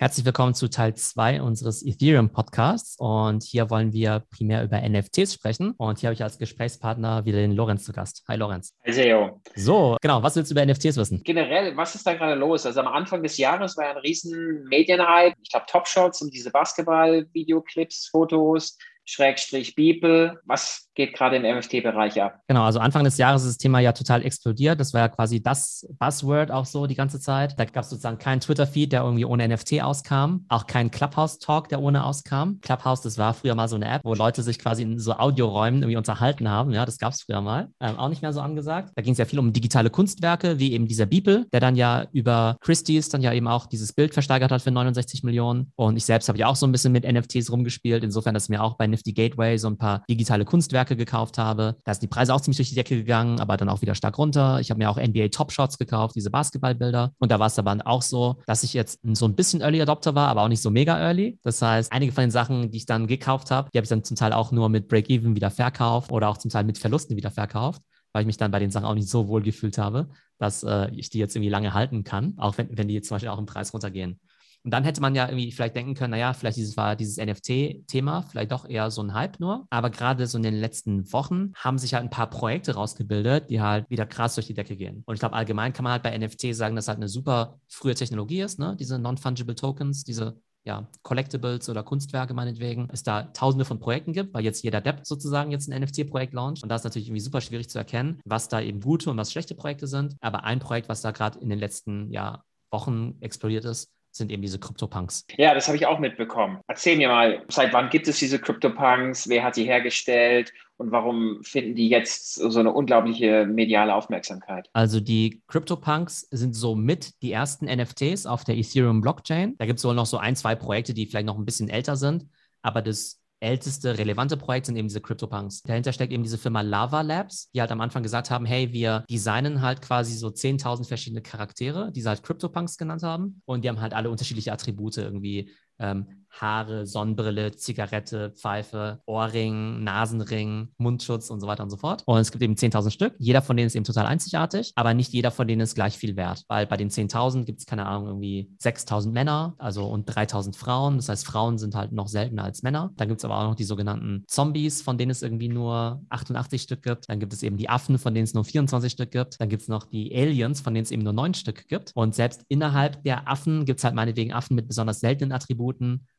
Herzlich willkommen zu Teil 2 unseres Ethereum Podcasts. Und hier wollen wir primär über NFTs sprechen. Und hier habe ich als Gesprächspartner wieder den Lorenz zu Gast. Hi Lorenz. Hi Seo. So, genau. Was willst du über NFTs wissen? Generell, was ist da gerade los? Also am Anfang des Jahres war ja ein riesen Medienhype. Ich glaube, Top Shots und diese Basketball-Videoclips, Fotos, Schrägstrich Beeple. Was geht gerade im NFT-Bereich ab? Genau, also Anfang des Jahres ist das Thema ja total explodiert. Das war ja quasi das Buzzword auch so die ganze Zeit. Da gab es sozusagen keinen Twitter-Feed, der irgendwie ohne NFT auskam. Auch keinen Clubhouse-Talk, der ohne auskam. Clubhouse, das war früher mal so eine App, wo Leute sich quasi in so Audioräumen irgendwie unterhalten haben. Ja, das gab es früher mal. Ähm, auch nicht mehr so angesagt. Da ging es ja viel um digitale Kunstwerke, wie eben dieser Beeple, der dann ja über Christie's dann ja eben auch dieses Bild versteigert hat für 69 Millionen. Und ich selbst habe ja auch so ein bisschen mit NFTs rumgespielt. Insofern, dass mir auch bei Nifty Gateway so ein paar digitale Kunstwerke gekauft habe. Da sind die Preise auch ziemlich durch die Decke gegangen, aber dann auch wieder stark runter. Ich habe mir auch NBA Top Shots gekauft, diese Basketballbilder. Und da war es aber auch so, dass ich jetzt so ein bisschen Early Adopter war, aber auch nicht so mega early. Das heißt, einige von den Sachen, die ich dann gekauft habe, die habe ich dann zum Teil auch nur mit Break-Even wieder verkauft oder auch zum Teil mit Verlusten wieder verkauft weil ich mich dann bei den Sachen auch nicht so wohl gefühlt habe, dass äh, ich die jetzt irgendwie lange halten kann, auch wenn, wenn die jetzt zum Beispiel auch im Preis runtergehen. Und dann hätte man ja irgendwie vielleicht denken können, naja, vielleicht dieses war dieses NFT-Thema, vielleicht doch eher so ein Hype nur. Aber gerade so in den letzten Wochen haben sich halt ein paar Projekte rausgebildet, die halt wieder krass durch die Decke gehen. Und ich glaube, allgemein kann man halt bei NFT sagen, dass halt eine super frühe Technologie ist, ne? Diese Non-Fungible Tokens, diese ja, Collectibles oder Kunstwerke meinetwegen, es da tausende von Projekten gibt, weil jetzt jeder Depp sozusagen jetzt ein NFT-Projekt launcht. Und da ist natürlich irgendwie super schwierig zu erkennen, was da eben gute und was schlechte Projekte sind. Aber ein Projekt, was da gerade in den letzten ja, Wochen explodiert ist, sind eben diese CryptoPunks. Ja, das habe ich auch mitbekommen. Erzähl mir mal, seit wann gibt es diese CryptoPunks? Wer hat die hergestellt? Und warum finden die jetzt so eine unglaubliche mediale Aufmerksamkeit? Also die CryptoPunks sind so mit die ersten NFTs auf der Ethereum Blockchain. Da gibt es wohl noch so ein, zwei Projekte, die vielleicht noch ein bisschen älter sind. Aber das älteste relevante Projekt sind eben diese CryptoPunks. Dahinter steckt eben diese Firma Lava Labs, die halt am Anfang gesagt haben, hey, wir designen halt quasi so 10.000 verschiedene Charaktere, die sie halt CryptoPunks genannt haben. Und die haben halt alle unterschiedliche Attribute irgendwie. Ähm, Haare, Sonnenbrille, Zigarette, Pfeife, Ohrring, Nasenring, Mundschutz und so weiter und so fort. Und es gibt eben 10.000 Stück. Jeder von denen ist eben total einzigartig, aber nicht jeder von denen ist gleich viel wert, weil bei den 10.000 gibt es, keine Ahnung, irgendwie 6.000 Männer, also und 3.000 Frauen. Das heißt, Frauen sind halt noch seltener als Männer. Dann gibt es aber auch noch die sogenannten Zombies, von denen es irgendwie nur 88 Stück gibt. Dann gibt es eben die Affen, von denen es nur 24 Stück gibt. Dann gibt es noch die Aliens, von denen es eben nur 9 Stück gibt. Und selbst innerhalb der Affen gibt es halt meinetwegen Affen mit besonders seltenen Attributen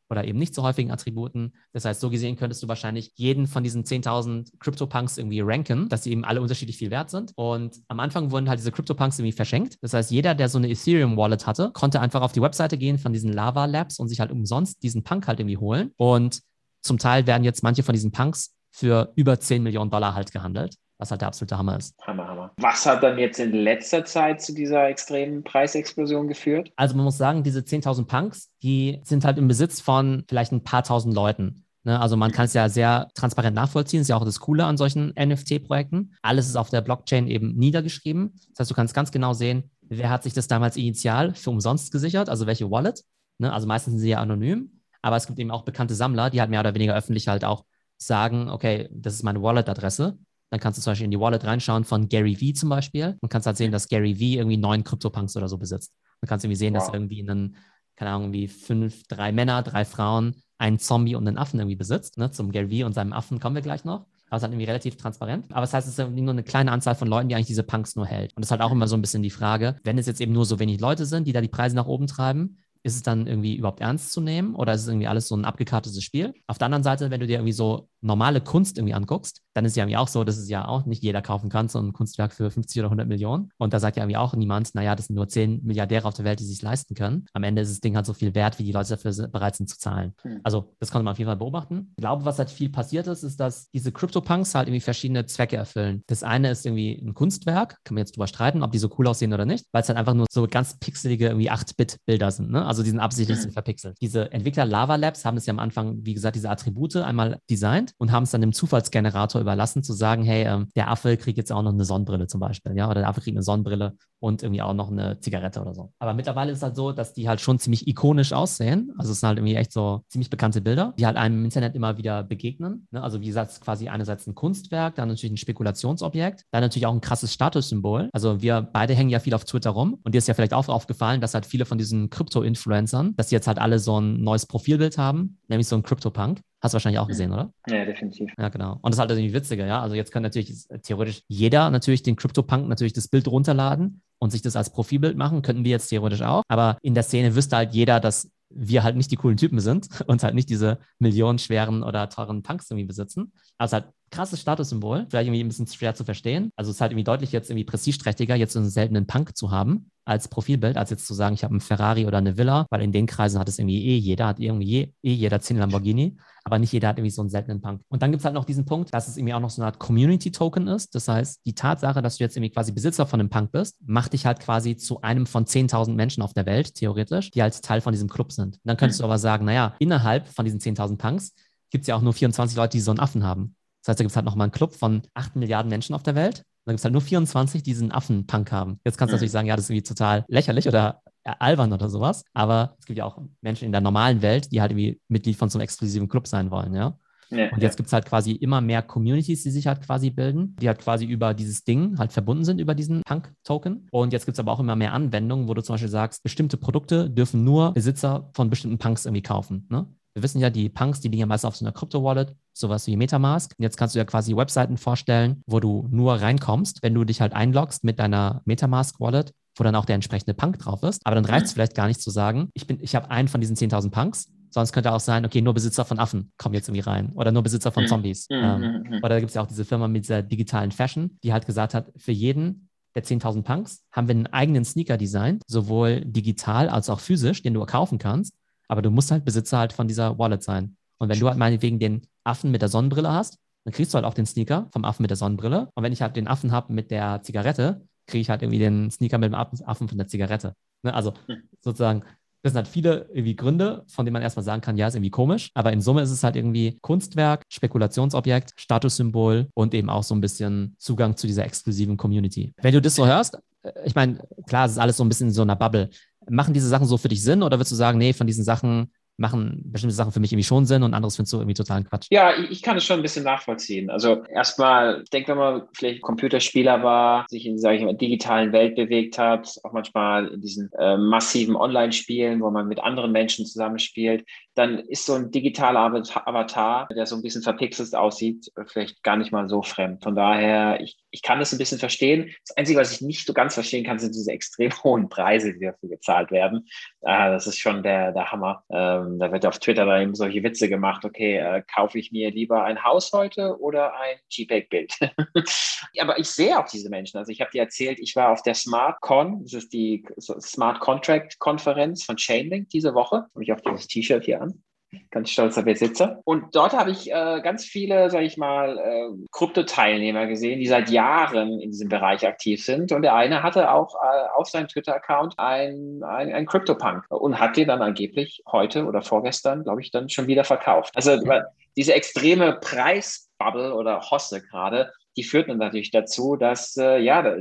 oder eben nicht so häufigen Attributen. Das heißt, so gesehen könntest du wahrscheinlich jeden von diesen 10.000 CryptoPunks irgendwie ranken, dass sie eben alle unterschiedlich viel wert sind. Und am Anfang wurden halt diese CryptoPunks irgendwie verschenkt. Das heißt, jeder, der so eine Ethereum-Wallet hatte, konnte einfach auf die Webseite gehen von diesen Lava Labs und sich halt umsonst diesen Punk halt irgendwie holen. Und zum Teil werden jetzt manche von diesen Punks für über 10 Millionen Dollar halt gehandelt was halt der absolute Hammer ist. Hammer, Hammer. Was hat dann jetzt in letzter Zeit zu dieser extremen Preisexplosion geführt? Also man muss sagen, diese 10.000 Punks, die sind halt im Besitz von vielleicht ein paar tausend Leuten. Ne? Also man kann es ja sehr transparent nachvollziehen. Ist ja auch das Coole an solchen NFT-Projekten. Alles ist auf der Blockchain eben niedergeschrieben. Das heißt, du kannst ganz genau sehen, wer hat sich das damals initial für umsonst gesichert, also welche Wallet. Ne? Also meistens sind sie ja anonym. Aber es gibt eben auch bekannte Sammler, die halt mehr oder weniger öffentlich halt auch sagen, okay, das ist meine Wallet-Adresse dann kannst du zum Beispiel in die Wallet reinschauen von Gary Vee zum Beispiel und kannst halt sehen, dass Gary Vee irgendwie neun CryptoPunks oder so besitzt. Du kannst irgendwie sehen, wow. dass irgendwie einen, keine Ahnung, wie fünf, drei Männer, drei Frauen, einen Zombie und einen Affen irgendwie besitzt. Ne? Zum Gary Vee und seinem Affen kommen wir gleich noch. Aber es ist halt irgendwie relativ transparent. Aber das heißt, es ist irgendwie nur eine kleine Anzahl von Leuten, die eigentlich diese Punks nur hält. Und das ist halt auch immer so ein bisschen die Frage, wenn es jetzt eben nur so wenig Leute sind, die da die Preise nach oben treiben, ist es dann irgendwie überhaupt ernst zu nehmen oder ist es irgendwie alles so ein abgekartetes Spiel? Auf der anderen Seite, wenn du dir irgendwie so normale Kunst irgendwie anguckst, dann ist es ja irgendwie auch so, dass es ja auch nicht jeder kaufen kann, so ein Kunstwerk für 50 oder 100 Millionen. Und da sagt ja irgendwie auch niemand, naja, das sind nur 10 Milliardäre auf der Welt, die sich leisten können. Am Ende ist das Ding halt so viel wert, wie die Leute dafür bereit sind zu zahlen. Hm. Also das konnte man auf jeden Fall beobachten. Ich glaube, was halt viel passiert ist, ist, dass diese Crypto-Punks halt irgendwie verschiedene Zwecke erfüllen. Das eine ist irgendwie ein Kunstwerk, kann man jetzt drüber streiten, ob die so cool aussehen oder nicht, weil es halt einfach nur so ganz pixelige irgendwie 8-Bit-Bilder sind. Ne? Also die sind absichtlich hm. verpixelt. Diese Entwickler Lava Labs haben das ja am Anfang, wie gesagt, diese Attribute einmal designt Und haben es dann dem Zufallsgenerator überlassen, zu sagen, hey, ähm, der Affe kriegt jetzt auch noch eine Sonnenbrille zum Beispiel, ja, oder der Affe kriegt eine Sonnenbrille und irgendwie auch noch eine Zigarette oder so. Aber mittlerweile ist es halt so, dass die halt schon ziemlich ikonisch aussehen. Also es sind halt irgendwie echt so ziemlich bekannte Bilder, die halt einem im Internet immer wieder begegnen. Ne? Also wie gesagt, quasi einerseits ein Kunstwerk, dann natürlich ein Spekulationsobjekt, dann natürlich auch ein krasses Statussymbol. Also wir beide hängen ja viel auf Twitter rum und dir ist ja vielleicht auch aufgefallen, dass halt viele von diesen Krypto-Influencern, dass die jetzt halt alle so ein neues Profilbild haben, nämlich so ein Crypto-Punk. Hast du wahrscheinlich auch gesehen, oder? Ja, definitiv. Ja, genau. Und das ist halt irgendwie witziger, ja. Also jetzt kann natürlich theoretisch jeder natürlich den CryptoPunk natürlich das Bild runterladen und sich das als Profilbild machen, könnten wir jetzt theoretisch auch. Aber in der Szene wüsste halt jeder, dass wir halt nicht die coolen Typen sind und halt nicht diese millionenschweren oder teuren Punks irgendwie besitzen. Also halt krasses Statussymbol, vielleicht irgendwie ein bisschen schwer zu verstehen. Also es ist halt irgendwie deutlich jetzt irgendwie prestigeträchtiger, jetzt so einen seltenen Punk zu haben als Profilbild, als jetzt zu sagen, ich habe einen Ferrari oder eine Villa, weil in den Kreisen hat es irgendwie eh jeder, hat irgendwie eh jeder 10 Lamborghini, aber nicht jeder hat irgendwie so einen seltenen Punk. Und dann gibt es halt noch diesen Punkt, dass es irgendwie auch noch so eine Art Community-Token ist. Das heißt, die Tatsache, dass du jetzt irgendwie quasi Besitzer von einem Punk bist, macht dich halt quasi zu einem von 10.000 Menschen auf der Welt, theoretisch, die halt Teil von diesem Club sind. Und dann könntest mhm. du aber sagen, naja, innerhalb von diesen 10.000 Punks gibt es ja auch nur 24 Leute, die so einen Affen haben. Das heißt, da gibt es halt nochmal einen Club von 8 Milliarden Menschen auf der Welt. Da gibt es halt nur 24, die diesen Affen-Punk haben. Jetzt kannst du mhm. natürlich sagen, ja, das ist irgendwie total lächerlich oder albern oder sowas. Aber es gibt ja auch Menschen in der normalen Welt, die halt irgendwie Mitglied von so einem exklusiven Club sein wollen, ja. Ja, und jetzt ja. gibt es halt quasi immer mehr Communities, die sich halt quasi bilden, die halt quasi über dieses Ding halt verbunden sind, über diesen Punk-Token. Und jetzt gibt es aber auch immer mehr Anwendungen, wo du zum Beispiel sagst, bestimmte Produkte dürfen nur Besitzer von bestimmten Punks irgendwie kaufen. Ne? Wir wissen ja, die Punks, die liegen ja meist auf so einer Crypto-Wallet, sowas wie Metamask. Und jetzt kannst du ja quasi Webseiten vorstellen, wo du nur reinkommst, wenn du dich halt einloggst mit deiner Metamask-Wallet, wo dann auch der entsprechende Punk drauf ist. Aber dann reicht es mhm. vielleicht gar nicht zu sagen, ich, ich habe einen von diesen 10.000 Punks, Sonst könnte auch sein, okay, nur Besitzer von Affen kommen jetzt irgendwie rein oder nur Besitzer von mhm. Zombies. Mhm. Ähm, oder da gibt es ja auch diese Firma mit dieser digitalen Fashion, die halt gesagt hat, für jeden der 10.000 Punks haben wir einen eigenen Sneaker designt, sowohl digital als auch physisch, den du kaufen kannst. Aber du musst halt Besitzer halt von dieser Wallet sein. Und wenn du halt meinetwegen den Affen mit der Sonnenbrille hast, dann kriegst du halt auch den Sneaker vom Affen mit der Sonnenbrille. Und wenn ich halt den Affen habe mit der Zigarette, kriege ich halt irgendwie den Sneaker mit dem Affen von der Zigarette. Ne? Also sozusagen, das sind halt viele irgendwie Gründe, von denen man erstmal sagen kann, ja, ist irgendwie komisch. Aber in Summe ist es halt irgendwie Kunstwerk, Spekulationsobjekt, Statussymbol und eben auch so ein bisschen Zugang zu dieser exklusiven Community. Wenn du das so hörst, äh, ich meine, klar, es ist alles so ein bisschen in so einer Bubble. Machen diese Sachen so für dich Sinn oder würdest du sagen, nee, von diesen Sachen machen bestimmte Sachen für mich irgendwie schon Sinn und anderes findest du irgendwie totalen Quatsch. Ja, ich, kann es schon ein bisschen nachvollziehen. Also erstmal, ich denke, wenn man vielleicht Computerspieler war, sich in, sage ich mal, digitalen Welt bewegt hat, auch manchmal in diesen äh, massiven Online-Spielen, wo man mit anderen Menschen zusammenspielt, dann ist so ein digitaler Avatar, der so ein bisschen verpixelt aussieht, vielleicht gar nicht mal so fremd. Von daher, ich, ich kann das ein bisschen verstehen. Das Einzige, was ich nicht so ganz verstehen kann, sind diese extrem hohen Preise, die dafür gezahlt werden. Äh, das ist schon der, der Hammer. Ähm, da wird auf Twitter dann eben solche Witze gemacht, okay, äh, kaufe ich mir lieber ein Haus heute oder ein JPEG-Bild? Aber ich sehe auch diese Menschen. Also ich habe dir erzählt, ich war auf der SmartCon, das ist die Smart Contract Konferenz von Chainlink diese Woche. Habe ich auch dieses T-Shirt hier an ganz stolzer Besitzer. Und dort habe ich äh, ganz viele, sage ich mal, äh, Krypto-Teilnehmer gesehen, die seit Jahren in diesem Bereich aktiv sind. Und der eine hatte auch äh, auf seinem Twitter-Account ein, ein, ein Crypto-Punk und hat den dann angeblich heute oder vorgestern, glaube ich, dann schon wieder verkauft. Also diese extreme Preisbubble oder Hosse gerade, die führt dann natürlich dazu, dass äh, ja,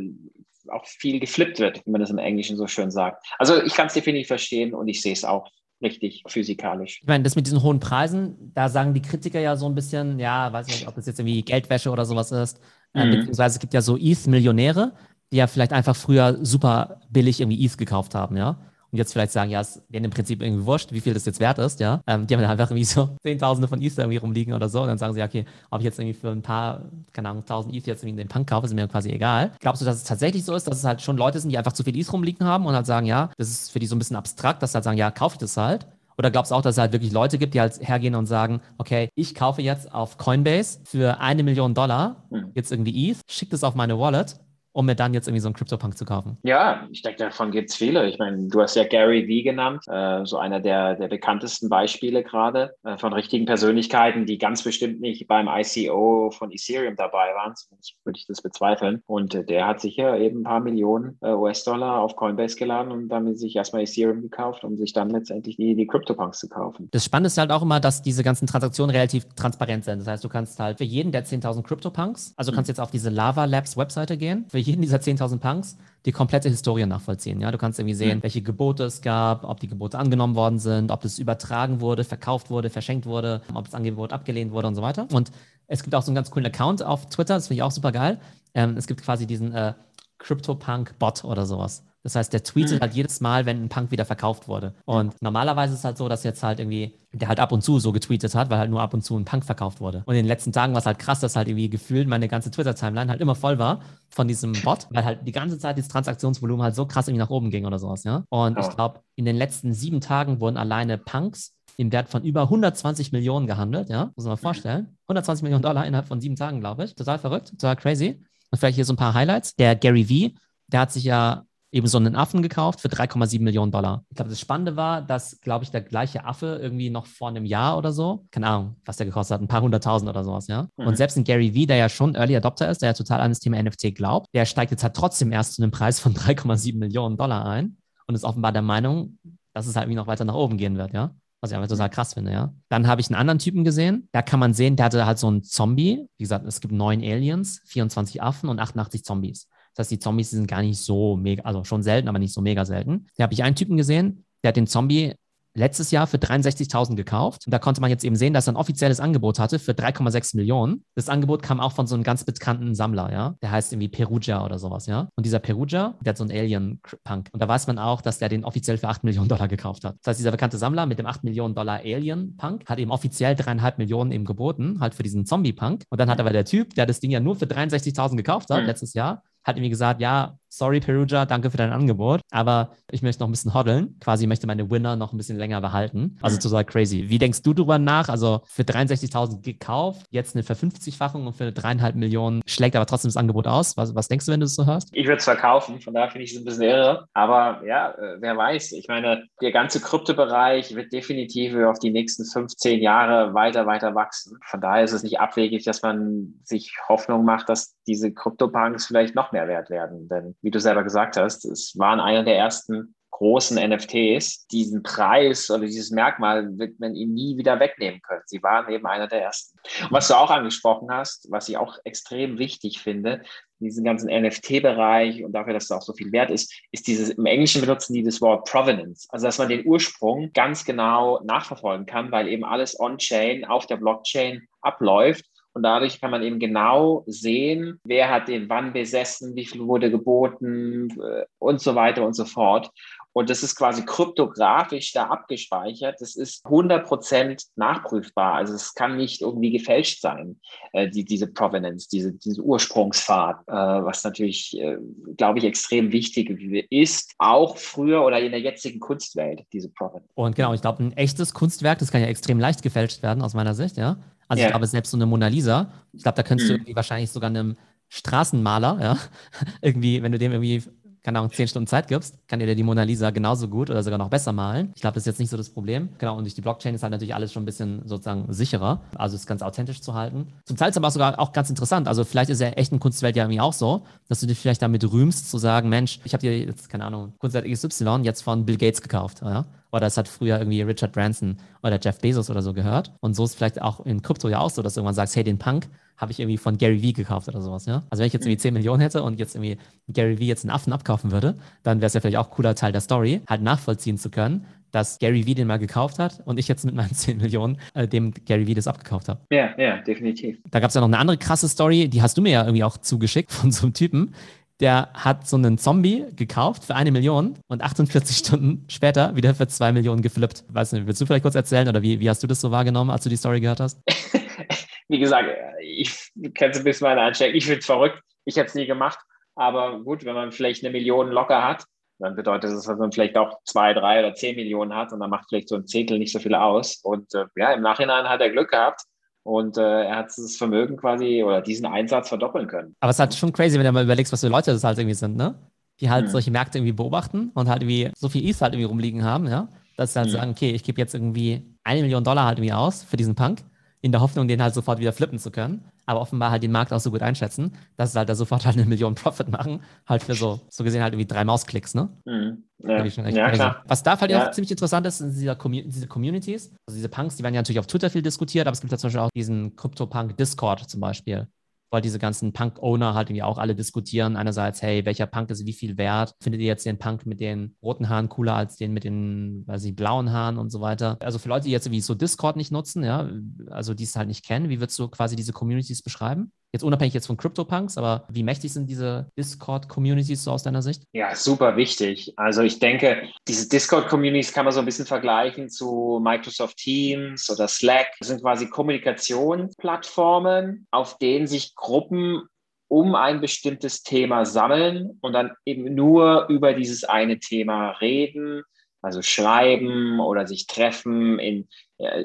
auch viel geflippt wird, wie man das im Englischen so schön sagt. Also ich kann es definitiv verstehen und ich sehe es auch richtig physikalisch. Ich meine, das mit diesen hohen Preisen, da sagen die Kritiker ja so ein bisschen, ja, weiß nicht, ob das jetzt irgendwie Geldwäsche oder sowas ist, äh, mhm. beziehungsweise es gibt ja so ETH-Millionäre, die ja vielleicht einfach früher super billig irgendwie ETH gekauft haben, ja und jetzt vielleicht sagen, ja, es denen im Prinzip irgendwie wurscht, wie viel das jetzt wert ist, ja. Ähm, die haben dann einfach irgendwie so Zehntausende von Ether irgendwie rumliegen oder so und dann sagen sie, okay, ob ich jetzt irgendwie für ein paar, keine Ahnung, tausend Ether jetzt irgendwie den Punk kaufe, ist mir quasi egal. Glaubst du, dass es tatsächlich so ist, dass es halt schon Leute sind, die einfach zu viel Ether rumliegen haben und halt sagen, ja, das ist für die so ein bisschen abstrakt, dass sie halt sagen, ja, kaufe ich das halt. Oder glaubst du auch, dass es halt wirklich Leute gibt, die halt hergehen und sagen, okay, ich kaufe jetzt auf Coinbase für eine Million Dollar hm. jetzt irgendwie ETH, schicke das auf meine Wallet um mir dann jetzt irgendwie so einen CryptoPunk zu kaufen? Ja, ich denke, davon gibt es viele. Ich meine, du hast ja Gary Vee genannt, äh, so einer der, der bekanntesten Beispiele gerade äh, von richtigen Persönlichkeiten, die ganz bestimmt nicht beim ICO von Ethereum dabei waren, sonst würde ich das bezweifeln. Und äh, der hat sicher eben ein paar Millionen äh, US-Dollar auf Coinbase geladen und damit sich erstmal Ethereum gekauft, um sich dann letztendlich die, die CryptoPunks zu kaufen. Das Spannende ist halt auch immer, dass diese ganzen Transaktionen relativ transparent sind. Das heißt, du kannst halt für jeden der 10.000 CryptoPunks, also du kannst jetzt auf diese Lava Labs Webseite gehen, für jeden dieser 10.000 Punks die komplette Historie nachvollziehen. Ja, du kannst irgendwie sehen, mhm. welche Gebote es gab, ob die Gebote angenommen worden sind, ob das übertragen wurde, verkauft wurde, verschenkt wurde, ob das Angebot abgelehnt wurde und so weiter. Und es gibt auch so einen ganz coolen Account auf Twitter, das finde ich auch super geil. Ähm, es gibt quasi diesen äh, CryptoPunk-Bot oder sowas. Das heißt, der tweetet mhm. halt jedes Mal, wenn ein Punk wieder verkauft wurde. Und normalerweise ist es halt so, dass jetzt halt irgendwie, der halt ab und zu so getweetet hat, weil halt nur ab und zu ein Punk verkauft wurde. Und in den letzten Tagen war es halt krass, dass halt irgendwie gefühlt meine ganze Twitter-Timeline halt immer voll war von diesem Bot, weil halt die ganze Zeit das Transaktionsvolumen halt so krass irgendwie nach oben ging oder sowas, ja. Und ja. ich glaube, in den letzten sieben Tagen wurden alleine Punks im Wert von über 120 Millionen gehandelt, ja, muss man mal vorstellen. 120 Millionen Dollar innerhalb von sieben Tagen, glaube ich. Total verrückt, total crazy. Und vielleicht hier so ein paar Highlights. Der Gary V, der hat sich ja eben so einen Affen gekauft für 3,7 Millionen Dollar. Ich glaube, das Spannende war, dass, glaube ich, der gleiche Affe irgendwie noch vor einem Jahr oder so, keine Ahnung, was der gekostet hat, ein paar hunderttausend oder sowas, ja. Mhm. Und selbst ein Gary Vee, der ja schon Early Adopter ist, der ja total an das Thema NFT glaubt, der steigt jetzt halt trotzdem erst zu einem Preis von 3,7 Millionen Dollar ein und ist offenbar der Meinung, dass es halt irgendwie noch weiter nach oben gehen wird, ja. Was ich einfach total krass finde, ja. Dann habe ich einen anderen Typen gesehen. Da kann man sehen, der hatte halt so einen Zombie. Wie gesagt, es gibt neun Aliens, 24 Affen und 88 Zombies. Das heißt, die Zombies sind gar nicht so mega, also schon selten, aber nicht so mega selten. Da habe ich einen Typen gesehen, der hat den Zombie letztes Jahr für 63.000 gekauft. Und da konnte man jetzt eben sehen, dass er ein offizielles Angebot hatte für 3,6 Millionen. Das Angebot kam auch von so einem ganz bekannten Sammler, ja. Der heißt irgendwie Perugia oder sowas, ja. Und dieser Perugia, der hat so einen Alien-Punk. Und da weiß man auch, dass der den offiziell für 8 Millionen Dollar gekauft hat. Das heißt, dieser bekannte Sammler mit dem 8 Millionen Dollar Alien-Punk hat eben offiziell dreieinhalb Millionen eben geboten, halt für diesen Zombie-Punk. Und dann hat aber der Typ, der das Ding ja nur für 63.000 gekauft hat, mhm. letztes Jahr, hat irgendwie gesagt, ja, sorry Perugia, danke für dein Angebot, aber ich möchte noch ein bisschen hoddeln. Quasi möchte meine Winner noch ein bisschen länger behalten. Also mhm. total crazy. Wie denkst du drüber nach? Also für 63.000 gekauft, jetzt eine Verfünfzigfachung und für dreieinhalb Millionen schlägt aber trotzdem das Angebot aus. Was, was denkst du, wenn du das so hörst? Ich würde es verkaufen, von daher finde ich es ein bisschen irre. Aber ja, äh, wer weiß. Ich meine, der ganze Kryptobereich wird definitiv auf die nächsten 15 Jahre weiter, weiter wachsen. Von daher ist es nicht abwegig, dass man sich Hoffnung macht, dass diese Kryptopunks vielleicht noch mehr wert werden. Denn wie du selber gesagt hast, es waren einer der ersten großen NFTs. Diesen Preis oder dieses Merkmal wird man ihnen nie wieder wegnehmen können. Sie waren eben einer der ersten. Und was du auch angesprochen hast, was ich auch extrem wichtig finde, diesen ganzen NFT-Bereich und dafür, dass es auch so viel wert ist, ist dieses, im Englischen benutzen die das Wort Provenance. Also, dass man den Ursprung ganz genau nachverfolgen kann, weil eben alles on-chain auf der Blockchain abläuft und dadurch kann man eben genau sehen, wer hat den wann besessen, wie viel wurde geboten äh, und so weiter und so fort. Und das ist quasi kryptografisch da abgespeichert. Das ist 100% nachprüfbar. Also es kann nicht irgendwie gefälscht sein, äh, die, diese Provenance, diese, diese Ursprungsfahrt, äh, was natürlich, äh, glaube ich, extrem wichtig ist, auch früher oder in der jetzigen Kunstwelt, diese Provenance. Und genau, ich glaube, ein echtes Kunstwerk, das kann ja extrem leicht gefälscht werden, aus meiner Sicht, ja. Also ja. ich glaube, selbst so eine Mona Lisa, ich glaube, da könntest mhm. du irgendwie wahrscheinlich sogar einem Straßenmaler, ja, irgendwie, wenn du dem irgendwie keine Ahnung, zehn Stunden Zeit gibst, kann dir die Mona Lisa genauso gut oder sogar noch besser malen. Ich glaube, das ist jetzt nicht so das Problem. Genau, und durch die Blockchain ist halt natürlich alles schon ein bisschen sozusagen sicherer, also es ganz authentisch zu halten. Zum Teil ist aber auch sogar auch ganz interessant. Also vielleicht ist ja echten Kunstwelt ja irgendwie auch so, dass du dich vielleicht damit rühmst, zu sagen, Mensch, ich habe dir jetzt, keine Ahnung, Kunstwelt XY jetzt von Bill Gates gekauft. Ja? Oder es hat früher irgendwie Richard Branson oder Jeff Bezos oder so gehört. Und so ist vielleicht auch in Krypto ja auch so, dass du irgendwann sagst, hey, den Punk, habe ich irgendwie von Gary Vee gekauft oder sowas, ja. Also wenn ich jetzt irgendwie 10 Millionen hätte und jetzt irgendwie Gary Vee jetzt einen Affen abkaufen würde, dann wäre es ja vielleicht auch ein cooler Teil der Story, halt nachvollziehen zu können, dass Gary Vee den mal gekauft hat und ich jetzt mit meinen 10 Millionen äh, dem Gary Vee das abgekauft habe. Ja, ja, definitiv. Da gab es ja noch eine andere krasse Story, die hast du mir ja irgendwie auch zugeschickt von so einem Typen, der hat so einen Zombie gekauft für eine Million und 48 Stunden später wieder für zwei Millionen geflippt. Weißt du, willst du vielleicht kurz erzählen oder wie, wie hast du das so wahrgenommen, als du die Story gehört hast? wie gesagt, ich kenne es ein bisschen meine Einstellung. Ich finde es verrückt. Ich hätte es nie gemacht. Aber gut, wenn man vielleicht eine Million locker hat, dann bedeutet das, dass man vielleicht auch zwei, drei oder zehn Millionen hat und dann macht vielleicht so ein Zehntel nicht so viel aus. Und äh, ja, im Nachhinein hat er Glück gehabt Und äh, er hat das Vermögen quasi oder diesen Einsatz verdoppeln können. Aber es ist halt schon crazy, wenn du mal überlegst, was für Leute das halt irgendwie sind, ne? Die halt mhm. solche Märkte irgendwie beobachten und halt irgendwie so viel ETH halt irgendwie rumliegen haben, ja? Dass sie halt mhm. sagen, okay, ich gebe jetzt irgendwie eine Million Dollar halt irgendwie aus für diesen Punk in der Hoffnung, den halt sofort wieder flippen zu können. Aber offenbar halt den Markt auch so gut einschätzen, dass sie halt da sofort halt eine Million Profit machen, halt für so, so gesehen halt irgendwie drei Mausklicks, ne? Mhm. Ja. ja klar. Was da halt ja. auch ziemlich interessant ist, sind diese, Commun diese Communities. Also diese Punks, die werden ja natürlich auf Twitter viel diskutiert, aber es gibt ja zum Beispiel auch diesen Crypto-Punk Discord zum Beispiel weil diese ganzen Punk-Owner halt irgendwie auch alle diskutieren. Einerseits, hey, welcher Punk ist wie viel wert? Findet ihr jetzt den Punk mit den roten Haaren cooler als den mit den, weiß ich, blauen Haaren und so weiter? Also für Leute, die jetzt irgendwie so Discord nicht nutzen, ja, also die es halt nicht kennen, wie würdest du quasi diese Communities beschreiben? Jetzt unabhängig jetzt von CryptoPunks, aber wie mächtig sind diese Discord-Communities so aus deiner Sicht? Ja, super wichtig. Also ich denke, diese Discord-Communities kann man so ein bisschen vergleichen zu Microsoft Teams oder Slack. Das sind quasi Kommunikationsplattformen, auf denen sich Gruppen um ein bestimmtes Thema sammeln und dann eben nur über dieses eine Thema reden, also schreiben oder sich treffen in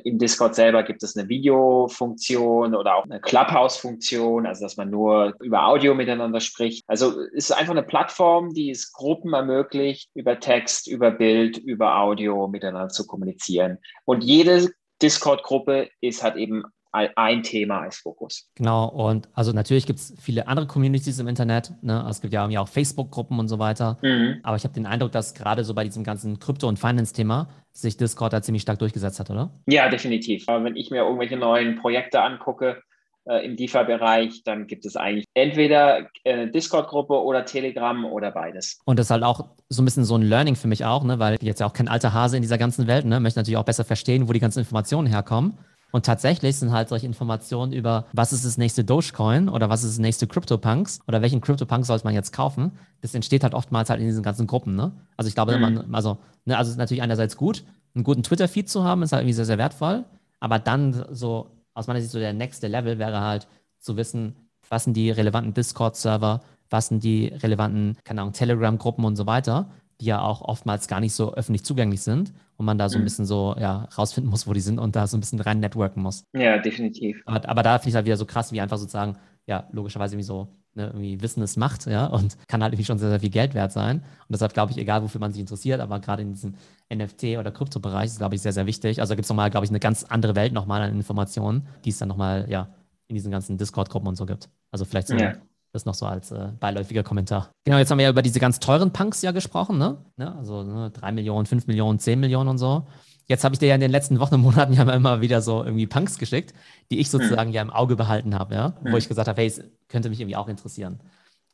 in Discord selber gibt es eine Videofunktion oder auch eine Clubhouse-Funktion, also dass man nur über Audio miteinander spricht. Also es ist einfach eine Plattform, die es Gruppen ermöglicht, über Text, über Bild, über Audio miteinander zu kommunizieren. Und jede Discord-Gruppe ist halt eben ein Thema als Fokus. Genau, und also natürlich gibt es viele andere Communities im Internet. Ne? Also es gibt ja auch Facebook-Gruppen und so weiter. Mhm. Aber ich habe den Eindruck, dass gerade so bei diesem ganzen Krypto- und Finance-Thema sich Discord da ziemlich stark durchgesetzt hat, oder? Ja, definitiv. Wenn ich mir irgendwelche neuen Projekte angucke, äh, im DeFi-Bereich, dann gibt es eigentlich entweder eine Discord-Gruppe oder Telegram oder beides. Und das ist halt auch so ein bisschen so ein Learning für mich auch, ne? weil ich jetzt ja auch kein alter Hase in dieser ganzen Welt, ne? möchte natürlich auch besser verstehen, wo die ganzen Informationen herkommen. Und tatsächlich sind halt solche Informationen über, was ist das nächste Dogecoin oder was ist das nächste CryptoPunks oder welchen CryptoPunk sollte man jetzt kaufen, das entsteht halt oftmals halt in diesen ganzen Gruppen. Ne? Also ich glaube, mhm. man, also, ne, also ist natürlich einerseits gut, einen guten Twitter-Feed zu haben, ist halt irgendwie sehr, sehr wertvoll. Aber dann so, aus meiner Sicht, so der nächste Level wäre halt zu wissen, was sind die relevanten Discord-Server, was sind die relevanten, keine Ahnung, Telegram-Gruppen und so weiter die ja auch oftmals gar nicht so öffentlich zugänglich sind und man da so ein mhm. bisschen so ja, rausfinden muss, wo die sind und da so ein bisschen rein networken muss. Ja, definitiv. Aber, aber da finde ich es halt wieder so krass, wie einfach sozusagen, ja, logischerweise irgendwie so ne, irgendwie Wissen es macht, ja, und kann halt irgendwie schon sehr, sehr viel Geld wert sein. Und deshalb glaube ich, egal wofür man sich interessiert, aber gerade in diesem NFT- oder Kryptobereich ist, glaube ich, sehr, sehr wichtig. Also da gibt es nochmal, glaube ich, eine ganz andere Welt nochmal an Informationen, die es dann nochmal, ja, in diesen ganzen Discord-Gruppen und so gibt. Also vielleicht so ja. Das noch so als äh, beiläufiger Kommentar. Genau, jetzt haben wir ja über diese ganz teuren Punks ja gesprochen, ne? ne? Also ne, 3 Millionen, 5 Millionen, 10 Millionen und so. Jetzt habe ich dir ja in den letzten Wochen und Monaten ja immer wieder so irgendwie Punks geschickt, die ich sozusagen mhm. ja im Auge behalten habe, ja? Mhm. Wo ich gesagt habe, hey, es könnte mich irgendwie auch interessieren.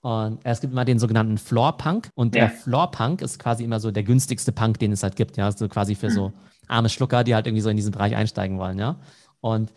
Und es gibt immer den sogenannten Floor Punk. Und ja. der Floor Punk ist quasi immer so der günstigste Punk, den es halt gibt. Ja, also quasi für mhm. so arme Schlucker, die halt irgendwie so in diesen Bereich einsteigen wollen. Ja. Und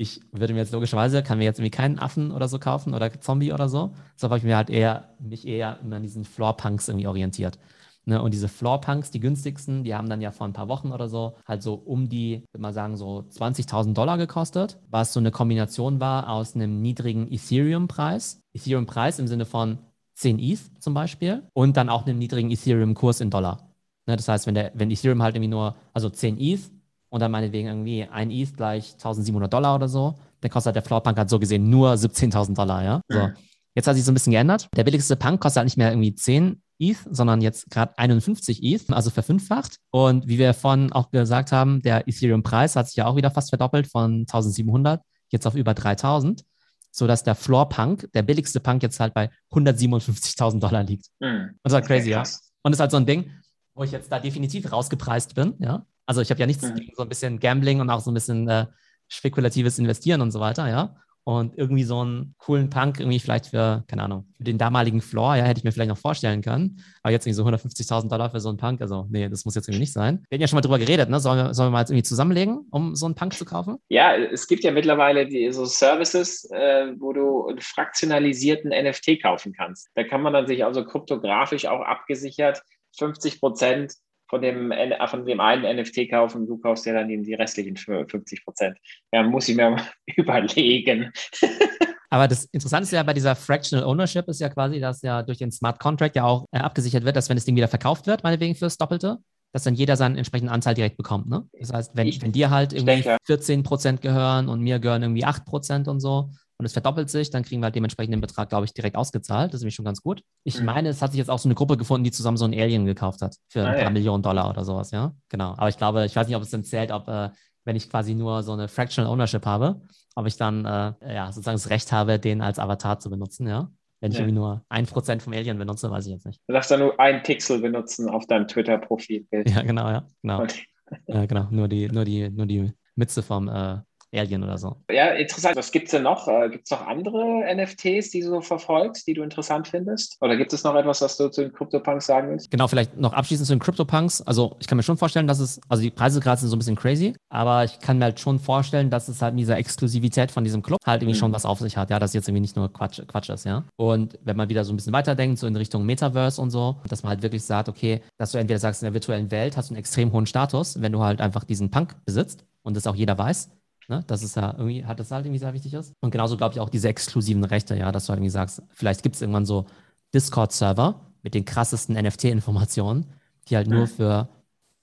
ich würde mir jetzt logischerweise, kann mir jetzt irgendwie keinen Affen oder so kaufen oder Zombie oder so. So habe ich mir halt eher, mich eher an diesen Floor-Punks irgendwie orientiert. Ne? Und diese Floor-Punks, die günstigsten, die haben dann ja vor ein paar Wochen oder so halt so um die, würde mal sagen, so 20.000 Dollar gekostet, was so eine Kombination war aus einem niedrigen Ethereum-Preis. Ethereum-Preis im Sinne von 10 ETH zum Beispiel und dann auch einem niedrigen Ethereum-Kurs in Dollar. Ne? Das heißt, wenn, der, wenn Ethereum halt irgendwie nur, also 10 ETH und dann meinetwegen irgendwie ein ETH gleich 1700 Dollar oder so, dann kostet halt der Floor Punk halt so gesehen nur 17.000 Dollar, ja. So. Mhm. Jetzt hat sich so ein bisschen geändert. Der billigste Punk kostet halt nicht mehr irgendwie 10 ETH, sondern jetzt gerade 51 ETH, also verfünffacht. Und wie wir vorhin auch gesagt haben, der Ethereum-Preis hat sich ja auch wieder fast verdoppelt von 1700 jetzt auf über 3000, sodass der Floor Punk, der billigste Punk, jetzt halt bei 157.000 Dollar liegt. Mhm. Und das ist halt crazy, ja. Und das ist halt so ein Ding, wo ich jetzt da definitiv rausgepreist bin, ja. Also ich habe ja nichts mhm. gegen so ein bisschen Gambling und auch so ein bisschen äh, spekulatives Investieren und so weiter, ja. Und irgendwie so einen coolen Punk, irgendwie vielleicht für, keine Ahnung, für den damaligen Floor, ja, hätte ich mir vielleicht noch vorstellen können. Aber jetzt irgendwie so 150.000 Dollar für so einen Punk, also nee, das muss jetzt irgendwie nicht sein. Wir hatten ja schon mal drüber geredet, ne? Sollen wir, sollen wir mal jetzt irgendwie zusammenlegen, um so einen Punk zu kaufen? Ja, es gibt ja mittlerweile die, so Services, äh, wo du einen fraktionalisierten NFT kaufen kannst. Da kann man dann sich also kryptografisch auch abgesichert 50 Prozent von dem, äh, von dem einen NFT kaufen, du kaufst ja dann die restlichen 50 Prozent. Ja, muss ich mir überlegen. Aber das Interessante ist ja bei dieser Fractional Ownership ist ja quasi, dass ja durch den Smart Contract ja auch äh, abgesichert wird, dass wenn das Ding wieder verkauft wird, meinetwegen fürs Doppelte, dass dann jeder seinen entsprechenden Anteil direkt bekommt. Ne? Das heißt, wenn, ich, wenn dir halt irgendwie denke, 14 Prozent gehören und mir gehören irgendwie 8 Prozent und so und es verdoppelt sich, dann kriegen wir halt dementsprechend den Betrag, glaube ich, direkt ausgezahlt. Das ist nämlich schon ganz gut. Ich mhm. meine, es hat sich jetzt auch so eine Gruppe gefunden, die zusammen so ein Alien gekauft hat für ah, ein paar ja. Millionen Dollar oder sowas, ja. Genau. Aber ich glaube, ich weiß nicht, ob es dann zählt, ob äh, wenn ich quasi nur so eine Fractional Ownership habe, ob ich dann äh, ja sozusagen das Recht habe, den als Avatar zu benutzen, ja. Wenn ich ja. irgendwie nur ein Prozent vom Alien benutze, weiß ich jetzt nicht. Du darfst dann nur ein Pixel benutzen auf deinem Twitter-Profil. Ja, genau, ja. Genau. ja, genau. Nur die, nur die, nur die Mütze vom äh, Alien oder so. Ja, interessant. Was gibt es denn noch? Äh, gibt es noch andere NFTs, die du so verfolgst, die du interessant findest? Oder gibt es noch etwas, was du zu den CryptoPunks sagen willst? Genau, vielleicht noch abschließend zu den CryptoPunks. Also ich kann mir schon vorstellen, dass es, also die Preise gerade sind so ein bisschen crazy, aber ich kann mir halt schon vorstellen, dass es halt mit dieser Exklusivität von diesem Club halt irgendwie mhm. schon was auf sich hat, ja, dass jetzt irgendwie nicht nur Quatsch, Quatsch ist, ja. Und wenn man wieder so ein bisschen weiterdenkt, so in Richtung Metaverse und so, dass man halt wirklich sagt, okay, dass du entweder sagst, in der virtuellen Welt hast du einen extrem hohen Status, wenn du halt einfach diesen Punk besitzt und das auch jeder weiß, Ne? Das ist ja irgendwie, hat das halt irgendwie sehr wichtig ist. Und genauso glaube ich auch diese exklusiven Rechte, ja, dass du halt irgendwie sagst, vielleicht gibt es irgendwann so Discord-Server mit den krassesten NFT-Informationen, die halt nur für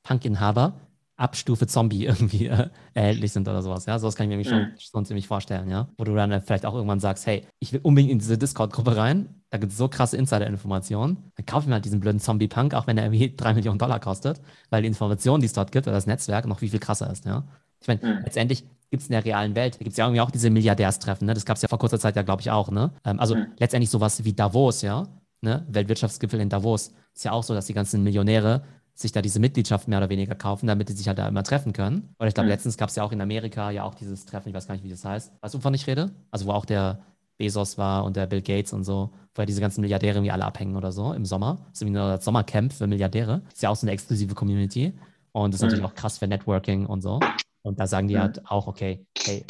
Punk-Inhaber ab Stufe Zombie irgendwie äh, erhältlich sind oder sowas. Ja, sowas kann ich mir schon, schon ziemlich vorstellen, ja. Wo du dann vielleicht auch irgendwann sagst, hey, ich will unbedingt in diese Discord-Gruppe rein, da gibt es so krasse Insider-Informationen, dann kaufe ich mir halt diesen blöden Zombie-Punk, auch wenn er irgendwie drei Millionen Dollar kostet, weil die Information, die es dort gibt, oder das Netzwerk noch wie viel krasser ist, ja. Ich meine, mhm. letztendlich gibt es in der realen Welt, da gibt es ja irgendwie auch diese Milliardärstreffen, ne? Das gab es ja vor kurzer Zeit ja, glaube ich, auch, ne? Ähm, also mhm. letztendlich sowas wie Davos, ja, ne? Weltwirtschaftsgipfel in Davos. Ist ja auch so, dass die ganzen Millionäre sich da diese Mitgliedschaft mehr oder weniger kaufen, damit die sich halt da immer treffen können. Und ich glaube, mhm. letztens gab es ja auch in Amerika ja auch dieses Treffen, ich weiß gar nicht, wie das heißt. Weißt du, wovon ich rede? Also wo auch der Bezos war und der Bill Gates und so, wo ja diese ganzen Milliardäre irgendwie alle abhängen oder so im Sommer. Das ist irgendwie nur das Sommercamp für Milliardäre. Ist ja auch so eine exklusive Community. Und das ist mhm. natürlich auch krass für Networking und so. Und da sagen die mhm. halt auch, okay, hey,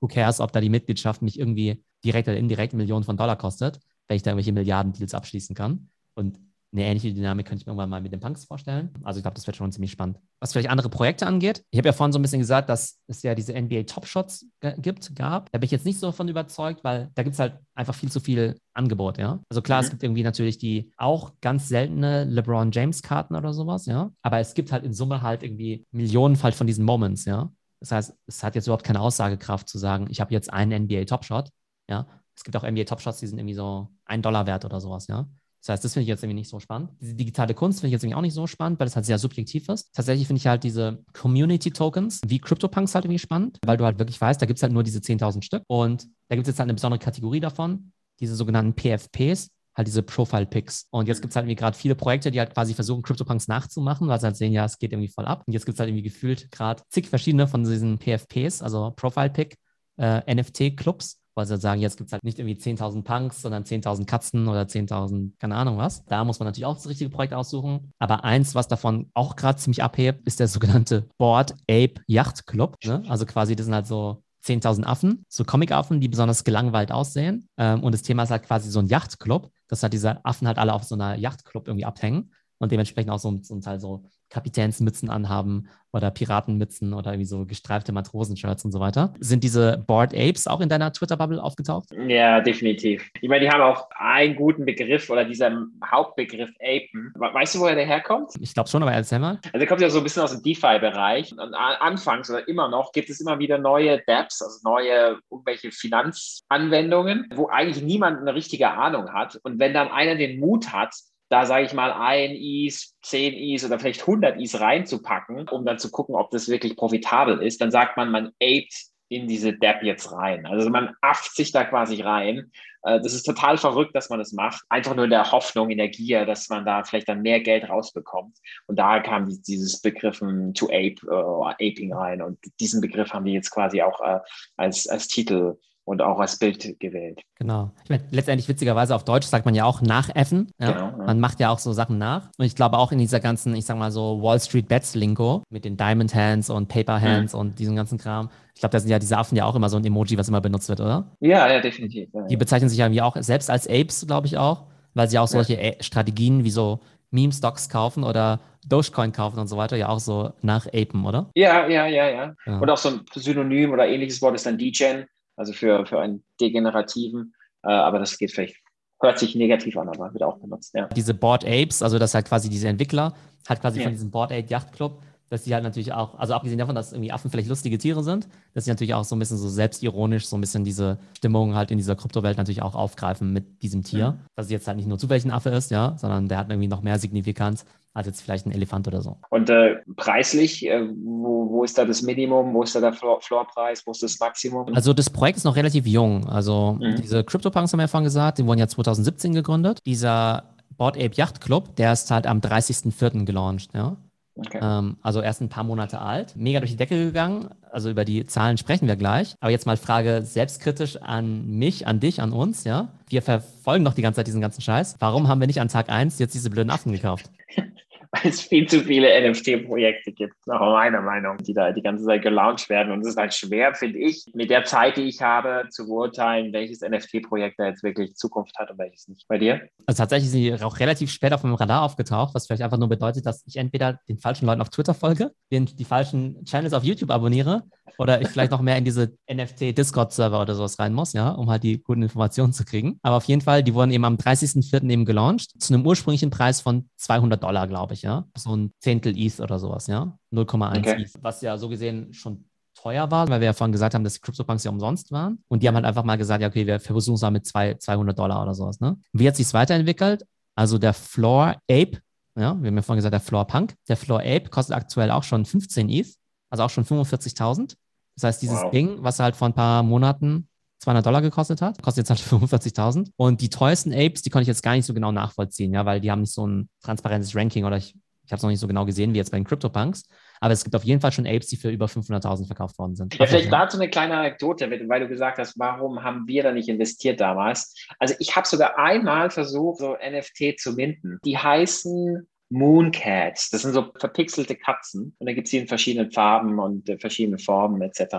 who cares, ob da die Mitgliedschaft mich irgendwie direkt oder indirekt Millionen von Dollar kostet, wenn ich da irgendwelche Milliarden-Deals abschließen kann. Und eine ähnliche Dynamik könnte ich mir irgendwann mal mit den Punks vorstellen. Also ich glaube, das wird schon ziemlich spannend. Was vielleicht andere Projekte angeht, ich habe ja vorhin so ein bisschen gesagt, dass es ja diese NBA Top Shots gibt, gab. Da bin ich jetzt nicht so davon überzeugt, weil da gibt es halt einfach viel zu viel Angebot, ja. Also klar, mhm. es gibt irgendwie natürlich die auch ganz seltene LeBron James Karten oder sowas, ja. Aber es gibt halt in Summe halt irgendwie Millionen halt von diesen Moments, ja. Das heißt, es hat jetzt überhaupt keine Aussagekraft zu sagen, ich habe jetzt einen NBA Top Shot, ja. Es gibt auch NBA Top Shots, die sind irgendwie so ein Dollar wert oder sowas, ja. Das heißt, das finde ich jetzt irgendwie nicht so spannend. Diese digitale Kunst finde ich jetzt irgendwie auch nicht so spannend, weil es halt sehr subjektiv ist. Tatsächlich finde ich halt diese Community-Tokens wie CryptoPunks halt irgendwie spannend, weil du halt wirklich weißt, da gibt es halt nur diese 10.000 Stück und da gibt es jetzt halt eine besondere Kategorie davon, diese sogenannten PFPs, halt diese Profile-Picks. Und jetzt gibt es halt irgendwie gerade viele Projekte, die halt quasi versuchen, CryptoPunks nachzumachen, weil sie halt sehen, ja, es geht irgendwie voll ab. Und jetzt gibt es halt irgendwie gefühlt gerade zig verschiedene von diesen PFPs, also Profile-Pick, äh, NFT-Clubs, weil sie sagen, jetzt gibt es halt nicht irgendwie 10.000 Punks, sondern 10.000 Katzen oder 10.000, keine Ahnung was. Da muss man natürlich auch das richtige Projekt aussuchen. Aber eins, was davon auch gerade ziemlich abhebt, ist der sogenannte Board Ape Yacht Club. Ne? Also quasi, das sind halt so 10.000 Affen, so Comic-Affen, die besonders gelangweilt aussehen. Ähm, und das Thema ist halt quasi so ein Yachtclub, dass halt diese Affen halt alle auf so einer Yachtclub irgendwie abhängen und dementsprechend auch so zum Teil so Kapitänsmützen anhaben oder Piratenmützen oder irgendwie so gestreifte Matrosenshirts und so weiter. Sind diese Board Apes auch in deiner Twitter-Bubble aufgetaucht? Ja, definitiv. Ich meine, die haben auch einen guten Begriff oder dieser Hauptbegriff Apen. Weißt du, woher der herkommt? Ich glaube schon, aber erzähl mal. Also der kommt ja so ein bisschen aus dem DeFi-Bereich. Und anfangs oder immer noch gibt es immer wieder neue Dapps, also neue irgendwelche Finanzanwendungen, wo eigentlich niemand eine richtige Ahnung hat. Und wenn dann einer den Mut hat, da sage ich mal ein Is, zehn Is oder vielleicht 100 Is reinzupacken, um dann zu gucken, ob das wirklich profitabel ist, dann sagt man, man aped in diese Dap jetzt rein. Also man afft sich da quasi rein. Äh, das ist total verrückt, dass man das macht. Einfach nur in der Hoffnung, in der Gier, dass man da vielleicht dann mehr Geld rausbekommt. Und da kam dieses Begriffen to ape, uh, aping rein. Und diesen Begriff haben die jetzt quasi auch uh, als, als Titel und auch als Bild gewählt. Genau. Ich meine, letztendlich witzigerweise auf Deutsch sagt man ja auch nachäffen. Ja? Genau, ja. Man macht ja auch so Sachen nach. Und ich glaube auch in dieser ganzen, ich sag mal so Wall Street Bets Lingo mit den Diamond Hands und Paper Hands mhm. und diesem ganzen Kram. Ich glaube, da sind ja diese Affen ja auch immer so ein Emoji, was immer benutzt wird, oder? Ja, ja, definitiv. Ja, Die bezeichnen sich ja irgendwie auch selbst als Apes, glaube ich auch, weil sie auch solche Strategien wie so Meme-Stocks kaufen oder Dogecoin kaufen und so weiter ja auch so nach Apen, oder? Ja, ja, ja, ja. Und auch so ein Synonym oder ähnliches Wort ist dann Degen also für, für einen degenerativen. Äh, aber das geht vielleicht hört sich negativ an, aber wird auch benutzt, ja. Diese Board Apes, also das halt quasi diese Entwickler, halt quasi ja. von diesem Board Ape Yacht Club, dass sie halt natürlich auch, also abgesehen davon, dass irgendwie Affen vielleicht lustige Tiere sind, dass sie natürlich auch so ein bisschen so selbstironisch so ein bisschen diese Stimmung halt in dieser Kryptowelt natürlich auch aufgreifen mit diesem Tier. Mhm. Dass es jetzt halt nicht nur zufällig ein Affe ist, ja, sondern der hat irgendwie noch mehr Signifikanz als jetzt vielleicht ein Elefant oder so. Und äh, preislich, äh, wo, wo, ist da das Minimum, wo ist da der Floorpreis, wo ist das Maximum? Also das Projekt ist noch relativ jung. Also mhm. diese CryptoPunks haben wir ja vorhin gesagt, die wurden ja 2017 gegründet. Dieser Board Ape Yacht Club, der ist halt am 30.04. gelauncht, ja. Okay. Ähm, also erst ein paar Monate alt. Mega durch die Decke gegangen. Also über die Zahlen sprechen wir gleich. Aber jetzt mal Frage selbstkritisch an mich, an dich, an uns, ja. Wir verfolgen doch die ganze Zeit diesen ganzen Scheiß. Warum haben wir nicht an Tag 1 jetzt diese blöden Affen gekauft? weil es viel zu viele NFT-Projekte gibt, nach meiner Meinung, die da die ganze Zeit gelauncht werden. Und es ist halt schwer, finde ich, mit der Zeit, die ich habe, zu beurteilen, welches NFT-Projekt da jetzt wirklich Zukunft hat und welches nicht. Bei dir? Also tatsächlich sind die auch relativ spät auf meinem Radar aufgetaucht, was vielleicht einfach nur bedeutet, dass ich entweder den falschen Leuten auf Twitter folge, den, die falschen Channels auf YouTube abonniere oder ich vielleicht noch mehr in diese NFT-Discord-Server oder sowas rein muss, ja, um halt die guten Informationen zu kriegen. Aber auf jeden Fall, die wurden eben am 30.04. eben gelauncht, zu einem ursprünglichen Preis von 200 Dollar, glaube ich, ja. So ein Zehntel ETH oder sowas, ja. 0,1 okay. ETH, was ja so gesehen schon teuer war, weil wir ja vorhin gesagt haben, dass die CryptoPunks ja umsonst waren. Und die haben halt einfach mal gesagt, ja, okay, wir versuchen es mal mit zwei, 200 Dollar oder sowas. Ne? Wie hat sich weiterentwickelt? Also der Floor Ape, ja, wir haben ja vorhin gesagt, der Floor Punk, der Floor Ape kostet aktuell auch schon 15 ETH, also auch schon 45.000. Das heißt, dieses wow. Ding, was halt vor ein paar Monaten 200 Dollar gekostet hat, kostet jetzt halt 45.000. Und die teuersten Apes, die konnte ich jetzt gar nicht so genau nachvollziehen, ja, weil die haben nicht so ein transparentes Ranking oder ich, ich habe es noch nicht so genau gesehen wie jetzt bei den CryptoPunks. Aber es gibt auf jeden Fall schon Apes, die für über 500.000 verkauft worden sind. Ja, vielleicht dazu eine kleine Anekdote, weil du gesagt hast, warum haben wir da nicht investiert damals? Also ich habe sogar einmal versucht, so NFT zu minden. Die heißen Mooncats. Das sind so verpixelte Katzen und da gibt es die in verschiedenen Farben und äh, verschiedene Formen etc.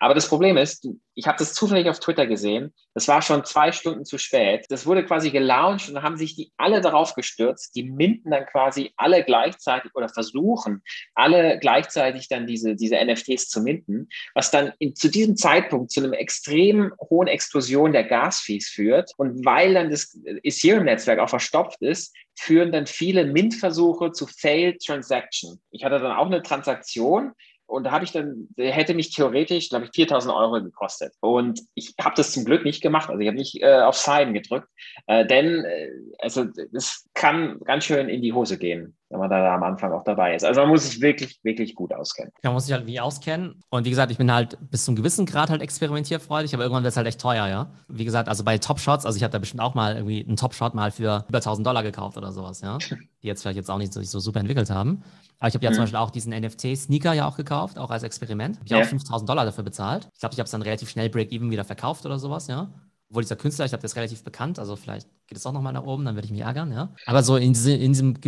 Aber das Problem ist, ich habe das zufällig auf Twitter gesehen. Das war schon zwei Stunden zu spät. Das wurde quasi gelauncht und haben sich die alle darauf gestürzt. Die minden dann quasi alle gleichzeitig oder versuchen alle gleichzeitig dann diese, diese NFTs zu minden, was dann in, zu diesem Zeitpunkt zu einem extrem hohen Explosion der Gasfees führt. Und weil dann das Ethereum-Netzwerk auch verstopft ist, führen dann viele Mint-Versuche zu Failed Transaction. Ich hatte dann auch eine Transaktion, und da habe ich dann, der hätte mich theoretisch, glaube ich, 4000 Euro gekostet. Und ich habe das zum Glück nicht gemacht. Also ich habe nicht äh, auf Sign gedrückt. Äh, denn äh, also es kann ganz schön in die Hose gehen, wenn man da am Anfang auch dabei ist. Also man muss sich wirklich, wirklich gut auskennen. Man muss sich halt wie auskennen. Und wie gesagt, ich bin halt bis zu einem gewissen Grad halt experimentierfreudig, aber irgendwann wird es halt echt teuer, ja. Wie gesagt, also bei Top Shots, also ich habe da bestimmt auch mal irgendwie einen Top Shot mal für über 1000 Dollar gekauft oder sowas, ja. Die jetzt vielleicht jetzt auch nicht so, so super entwickelt haben. Aber ich habe ja mhm. zum Beispiel auch diesen NFT-Sneaker ja auch gekauft, auch als Experiment. Ich habe ja. auch 5000 Dollar dafür bezahlt. Ich glaube, ich habe es dann relativ schnell Break-Even wieder verkauft oder sowas, ja. Obwohl dieser Künstler, ich glaube, der ist relativ bekannt, also vielleicht geht es auch nochmal nach oben, dann würde ich mich ärgern, ja. Aber so in, diese, in diesem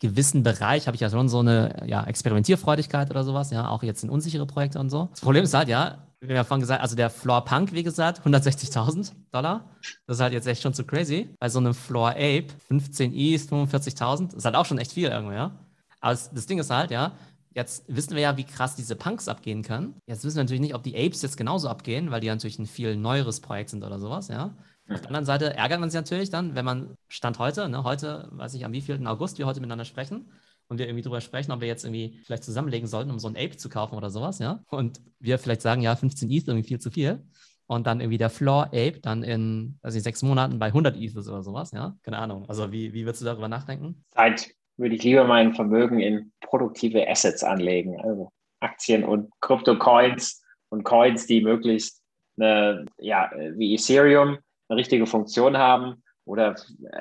gewissen Bereich habe ich ja schon so eine ja, Experimentierfreudigkeit oder sowas, ja, auch jetzt in unsichere Projekte und so. Das Problem ist halt, ja, wie wir vorhin gesagt, also der Floor Punk, wie gesagt, 160.000 Dollar. Das ist halt jetzt echt schon zu crazy. Bei so einem Floor Ape, 15 East, 45.000, ist halt auch schon echt viel irgendwie, ja. Aber das Ding ist halt, ja, Jetzt wissen wir ja, wie krass diese Punks abgehen können. Jetzt wissen wir natürlich nicht, ob die Apes jetzt genauso abgehen, weil die natürlich ein viel neueres Projekt sind oder sowas, ja. Auf der anderen Seite ärgert man sich natürlich dann, wenn man Stand heute, ne, heute, weiß ich, am wievielten August wir heute miteinander sprechen und wir irgendwie drüber sprechen, ob wir jetzt irgendwie vielleicht zusammenlegen sollten, um so ein Ape zu kaufen oder sowas, ja. Und wir vielleicht sagen, ja, 15 ETH irgendwie viel zu viel. Und dann irgendwie der Floor Ape dann in, also in sechs Monaten bei 100 ETH oder sowas, ja. Keine Ahnung. Also wie, wie würdest du darüber nachdenken? Seit würde ich lieber mein Vermögen in produktive Assets anlegen, also Aktien und Krypto-Coins und Coins, die möglichst eine, ja, wie Ethereum eine richtige Funktion haben oder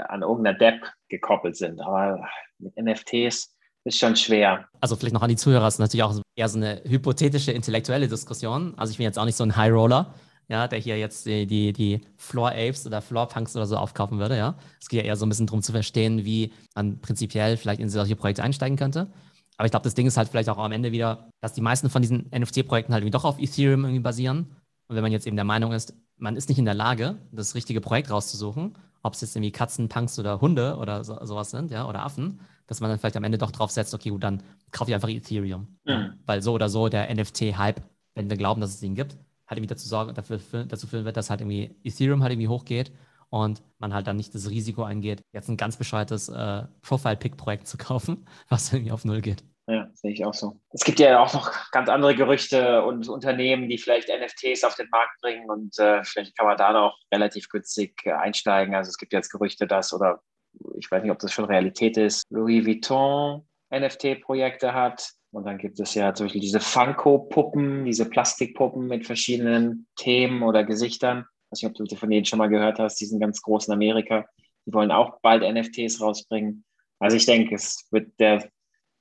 an irgendeiner DEP gekoppelt sind. Aber mit NFTs ist schon schwer. Also vielleicht noch an die Zuhörer, ist natürlich auch eher so eine hypothetische intellektuelle Diskussion. Also ich bin jetzt auch nicht so ein High Roller, ja, der hier jetzt die, die, die Floor Apes oder Floor Punks oder so aufkaufen würde, ja. Es geht ja eher so ein bisschen darum zu verstehen, wie man prinzipiell vielleicht in solche Projekte einsteigen könnte. Aber ich glaube, das Ding ist halt vielleicht auch am Ende wieder, dass die meisten von diesen NFT-Projekten halt irgendwie doch auf Ethereum irgendwie basieren. Und wenn man jetzt eben der Meinung ist, man ist nicht in der Lage, das richtige Projekt rauszusuchen, ob es jetzt irgendwie Katzen, Punks oder Hunde oder so, sowas sind, ja, oder Affen, dass man dann vielleicht am Ende doch drauf setzt, okay, gut, dann kaufe ich einfach Ethereum. Mhm. Weil so oder so der NFT-Hype, wenn wir glauben, dass es ihn gibt, halt irgendwie dazu sorgen, dafür, dazu führen wird, dass halt irgendwie Ethereum halt irgendwie hochgeht und man halt dann nicht das Risiko eingeht, jetzt ein ganz bescheuertes äh, Profile-Pick-Projekt zu kaufen, was irgendwie auf Null geht. Ja, sehe ich auch so. Es gibt ja auch noch ganz andere Gerüchte und Unternehmen, die vielleicht NFTs auf den Markt bringen und äh, vielleicht kann man da noch relativ günstig äh, einsteigen. Also es gibt jetzt Gerüchte, dass oder ich weiß nicht, ob das schon Realität ist, Louis Vuitton NFT-Projekte hat. Und dann gibt es ja zum Beispiel diese Funko-Puppen, diese Plastikpuppen mit verschiedenen Themen oder Gesichtern. Ich weiß nicht, ob du von denen schon mal gehört hast, die sind ganz groß in Amerika. Die wollen auch bald NFTs rausbringen. Also ich denke, es wird der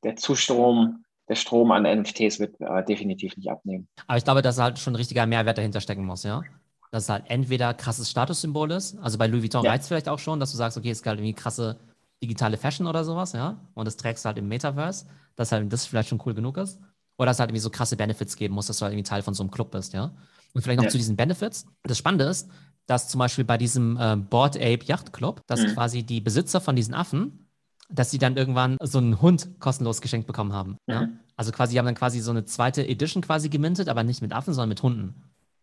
der Zustrom, der Strom an NFTs wird äh, definitiv nicht abnehmen. Aber ich glaube, dass halt schon ein richtiger Mehrwert dahinter stecken muss, ja. Dass es halt entweder krasses Statussymbol ist, also bei Louis Vuitton ja. reizt vielleicht auch schon, dass du sagst, okay, es ist halt irgendwie krasse digitale Fashion oder sowas, ja, und das trägst du halt im Metaverse, dass halt das vielleicht schon cool genug ist. Oder dass es halt irgendwie so krasse Benefits geben muss, dass du halt irgendwie Teil von so einem Club bist, ja. Und vielleicht noch ja. zu diesen Benefits. Das Spannende ist, dass zum Beispiel bei diesem äh, Board Ape Yacht Club, dass mhm. quasi die Besitzer von diesen Affen dass sie dann irgendwann so einen Hund kostenlos geschenkt bekommen haben. Mhm. Ja? Also quasi, die haben dann quasi so eine zweite Edition quasi gemintet, aber nicht mit Affen, sondern mit Hunden.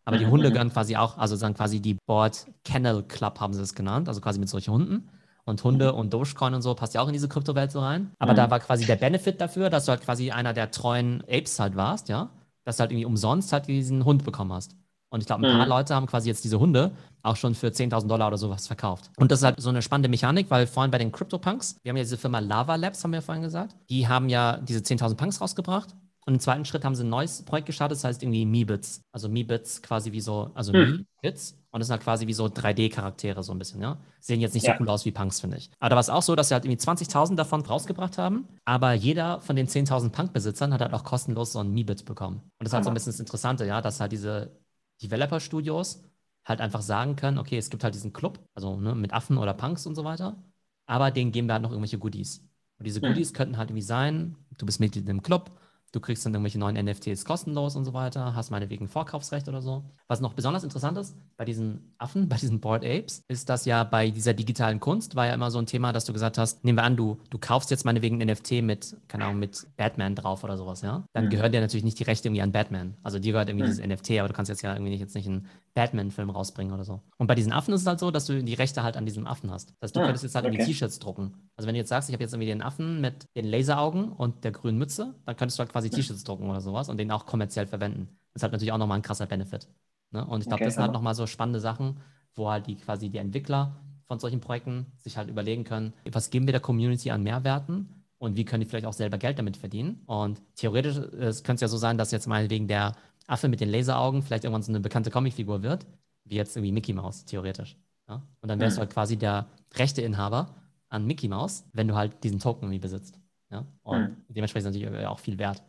Aber die mhm. Hunde mhm. gehören quasi auch, also dann quasi die Board Kennel Club haben sie es genannt, also quasi mit solchen Hunden. Und Hunde mhm. und Dogecoin und so passt ja auch in diese Kryptowelt so rein. Aber mhm. da war quasi der Benefit dafür, dass du halt quasi einer der treuen Apes halt warst, ja. Dass du halt irgendwie umsonst halt diesen Hund bekommen hast. Und ich glaube, ein paar mhm. Leute haben quasi jetzt diese Hunde auch schon für 10.000 Dollar oder sowas verkauft. Und das ist halt so eine spannende Mechanik, weil vorhin bei den CryptoPunks, wir haben ja diese Firma Lava Labs, haben wir ja vorhin gesagt, die haben ja diese 10.000 Punks rausgebracht. Und im zweiten Schritt haben sie ein neues Projekt gestartet, das heißt irgendwie MeBits. Also MeBits quasi wie so, also mhm. MeBits. Und das sind halt quasi wie so 3D-Charaktere so ein bisschen, ja. Sehen jetzt nicht ja. so cool aus wie Punks, finde ich. Aber da war es auch so, dass sie halt irgendwie 20.000 davon rausgebracht haben. Aber jeder von den 10.000 Punk-Besitzern hat halt auch kostenlos so ein MeBit bekommen. Und das ist halt so ein bisschen das Interessante, ja, dass halt diese Developer-Studios halt einfach sagen können, okay, es gibt halt diesen Club, also ne, mit Affen oder Punks und so weiter, aber denen geben wir halt noch irgendwelche Goodies. Und diese Goodies mhm. könnten halt irgendwie sein, du bist Mitglied im Club, Du kriegst dann irgendwelche neuen NFTs kostenlos und so weiter, hast meinetwegen Vorkaufsrecht oder so. Was noch besonders interessant ist bei diesen Affen, bei diesen Board Apes, ist, dass ja bei dieser digitalen Kunst war ja immer so ein Thema, dass du gesagt hast, nehmen wir an, du, du kaufst jetzt meinetwegen ein NFT mit, keine Ahnung, mit Batman drauf oder sowas, ja? Dann mhm. gehört dir natürlich nicht die Rechte irgendwie an Batman. Also dir gehört irgendwie mhm. dieses NFT, aber du kannst jetzt ja irgendwie nicht, jetzt nicht einen Batman-Film rausbringen oder so. Und bei diesen Affen ist es halt so, dass du die Rechte halt an diesem Affen hast. Das heißt, du ah, könntest jetzt halt okay. irgendwie T-Shirts drucken. Also wenn du jetzt sagst, ich habe jetzt irgendwie den Affen mit den Laseraugen und der grünen Mütze, dann könntest du halt quasi T-Shirts drucken oder sowas und den auch kommerziell verwenden. Das ist halt natürlich auch nochmal ein krasser Benefit. Ne? Und ich glaube, okay, das sind halt nochmal so spannende Sachen, wo halt die quasi die Entwickler von solchen Projekten sich halt überlegen können, was geben wir der Community an Mehrwerten und wie können die vielleicht auch selber Geld damit verdienen. Und theoretisch könnte es ja so sein, dass jetzt meinetwegen der Affe mit den Laseraugen vielleicht irgendwann so eine bekannte Comicfigur wird, wie jetzt irgendwie Mickey Mouse, theoretisch. Ja? Und dann wärst mhm. du halt quasi der Rechteinhaber an Mickey Mouse, wenn du halt diesen Token irgendwie besitzt. Ja? Und mhm. dementsprechend ist natürlich auch viel wert.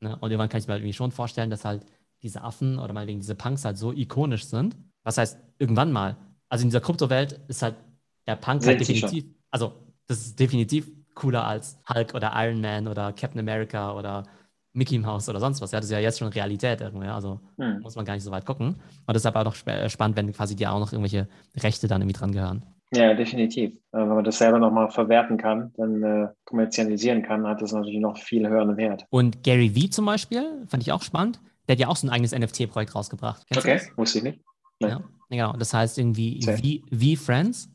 Ne? Und irgendwann kann ich mir halt irgendwie schon vorstellen, dass halt diese Affen oder meinetwegen diese Punks halt so ikonisch sind. Was heißt, irgendwann mal. Also in dieser Kryptowelt ist halt der Punk halt definitiv, also das ist definitiv cooler als Hulk oder Iron Man oder Captain America oder Mickey Mouse oder sonst was. Ja, das ist ja jetzt schon Realität irgendwie. Also hm. muss man gar nicht so weit gucken. Und deshalb auch noch spannend, wenn quasi dir auch noch irgendwelche Rechte dann irgendwie dran gehören. Ja, definitiv. Äh, wenn man das selber nochmal verwerten kann, dann äh, kommerzialisieren kann, hat das natürlich noch viel höheren Wert. Und Gary Vee zum Beispiel, fand ich auch spannend, der hat ja auch so ein eigenes NFT-Projekt rausgebracht. Kennst okay, wusste ich nicht. Nein. Ja, genau. Das heißt irgendwie V, Friends.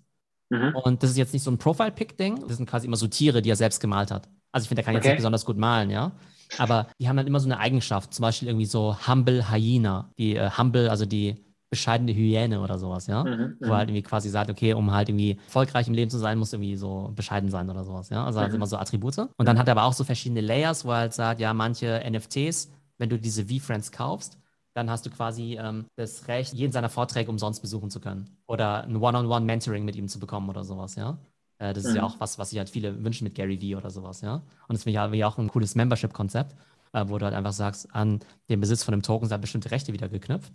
Mhm. Und das ist jetzt nicht so ein Profile-Pick-Ding, das sind quasi immer so Tiere, die er selbst gemalt hat. Also ich finde, der kann jetzt okay. nicht besonders gut malen, ja. Aber die haben dann immer so eine Eigenschaft, zum Beispiel irgendwie so Humble Hyena. Die äh, Humble, also die bescheidene Hyäne oder sowas, ja. Mhm, Wo er halt irgendwie quasi sagt, okay, um halt irgendwie erfolgreich im Leben zu sein, muss irgendwie so bescheiden sein oder sowas, ja. Also mhm. halt immer so Attribute. Und dann hat er aber auch so verschiedene Layers, wo er halt sagt, ja, manche NFTs, wenn du diese V-Friends kaufst, dann hast du quasi ähm, das Recht, jeden seiner Vorträge umsonst besuchen zu können. Oder ein One-on-One-Mentoring mit ihm zu bekommen oder sowas, ja. Äh, das ist mhm. ja auch was, was sich halt viele wünschen mit Gary Vee oder sowas, ja. Und das finde ich ja auch ein cooles Membership-Konzept, äh, wo du halt einfach sagst, an den Besitz von einem Token sind halt bestimmte Rechte wieder geknüpft.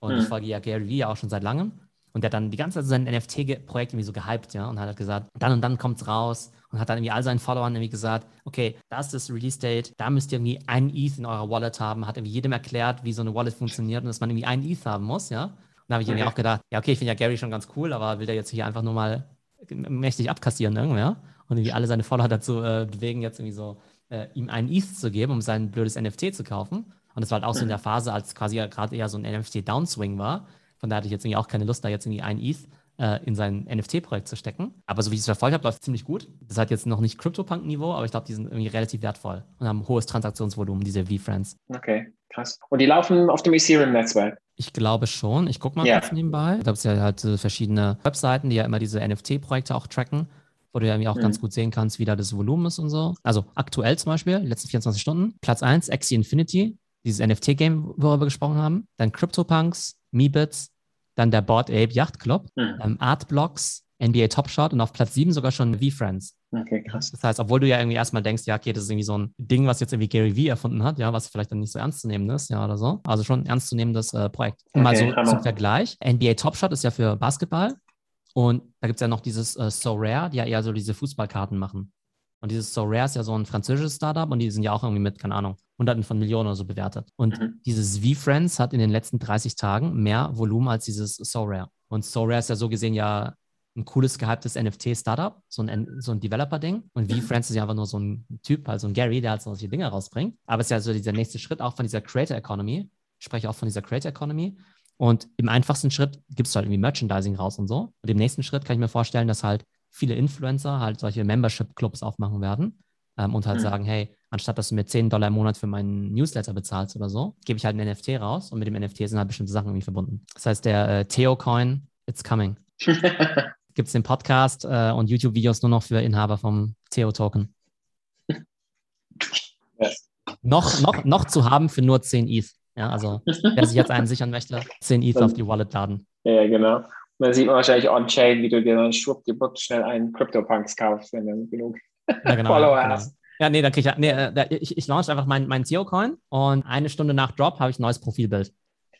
Und mhm. ich folge ja Gary Vee ja auch schon seit langem. Und der hat dann die ganze Zeit sein NFT-Projekt irgendwie so gehypt, ja, und hat halt gesagt, dann und dann kommt's raus und hat dann irgendwie all seinen Followern irgendwie gesagt, okay, das ist das Release-Date, da müsst ihr irgendwie einen ETH in eurer Wallet haben, hat irgendwie jedem erklärt, wie so eine Wallet funktioniert und dass man irgendwie einen ETH haben muss, ja. Und da habe ich okay. irgendwie auch gedacht, ja, okay, ich finde ja Gary schon ganz cool, aber will der jetzt hier einfach nur mal mächtig abkassieren irgendwie, ja? Und irgendwie alle seine Follower dazu äh, bewegen, jetzt irgendwie so äh, ihm einen ETH zu geben, um sein blödes NFT zu kaufen. Und das war halt auch so in der Phase, als quasi gerade eher so ein NFT-Downswing war. Von daher hatte ich jetzt irgendwie auch keine Lust, da jetzt irgendwie ein ETH äh, in sein NFT-Projekt zu stecken. Aber so wie ich es verfolgt habe, läuft es ziemlich gut. Das hat jetzt noch nicht CryptoPunk-Niveau, aber ich glaube, die sind irgendwie relativ wertvoll und haben ein hohes Transaktionsvolumen, diese V-Friends. Okay, krass. Und die laufen auf dem Ethereum-Netzwerk? Ich glaube schon. Ich gucke mal ja. kurz nebenbei. Da gibt es ja halt verschiedene Webseiten, die ja immer diese NFT-Projekte auch tracken wo du ja irgendwie auch mhm. ganz gut sehen kannst, wie da das Volumen ist und so. Also aktuell zum Beispiel, die letzten 24 Stunden. Platz 1, Axie Infinity, dieses NFT-Game, worüber wir gesprochen haben. Dann CryptoPunks, Meebits, dann der Board Ape Yacht Club, mhm. ähm, Artblocks, NBA Top Shot und auf Platz 7 sogar schon V-Friends. Okay, krass. Das heißt, obwohl du ja irgendwie erstmal denkst, ja, okay, das ist irgendwie so ein Ding, was jetzt irgendwie Gary Vee erfunden hat, ja, was vielleicht dann nicht so ernst zu nehmen ist, ja, oder so. Also schon ein ernstzunehmendes äh, Projekt. Okay, Mal so zum Vergleich. NBA Top Shot ist ja für Basketball und da gibt es ja noch dieses äh, So Rare, die ja eher so diese Fußballkarten machen. Und dieses So Rare ist ja so ein französisches Startup und die sind ja auch irgendwie mit, keine Ahnung, Hunderten von Millionen oder so bewertet. Und mhm. dieses V-Friends hat in den letzten 30 Tagen mehr Volumen als dieses So Rare. Und So Rare ist ja so gesehen ja ein cooles, gehyptes NFT-Startup, so ein, so ein Developer-Ding. Und V-Friends ist ja einfach nur so ein Typ, halt so ein Gary, der halt solche Dinge rausbringt. Aber es ist ja so dieser nächste Schritt auch von dieser Creator Economy. Ich spreche auch von dieser Creator Economy. Und im einfachsten Schritt gibst du halt irgendwie Merchandising raus und so. Und im nächsten Schritt kann ich mir vorstellen, dass halt viele Influencer halt solche Membership-Clubs aufmachen werden ähm, und halt mhm. sagen, hey, anstatt dass du mir 10 Dollar im Monat für meinen Newsletter bezahlst oder so, gebe ich halt ein NFT raus und mit dem NFT sind halt bestimmte Sachen irgendwie verbunden. Das heißt, der äh, Theo-Coin, it's coming. Gibt es den Podcast äh, und YouTube-Videos nur noch für Inhaber vom Theo-Token. Yes. Noch, noch, noch zu haben für nur 10 ETH. Ja, also wer sich jetzt einen sichern möchte, 10 ETH auf die Wallet laden. Ja, genau. dann sieht man wahrscheinlich on-chain, wie du dir dann schwuppdiwupp schnell einen CryptoPunks kaufst, wenn du genug ja, genau, Follower genau. hast. Ja, nee, dann kriege ich, nee, äh, ich, ich launch einfach meinen mein Theo-Coin und eine Stunde nach Drop habe ich ein neues Profilbild.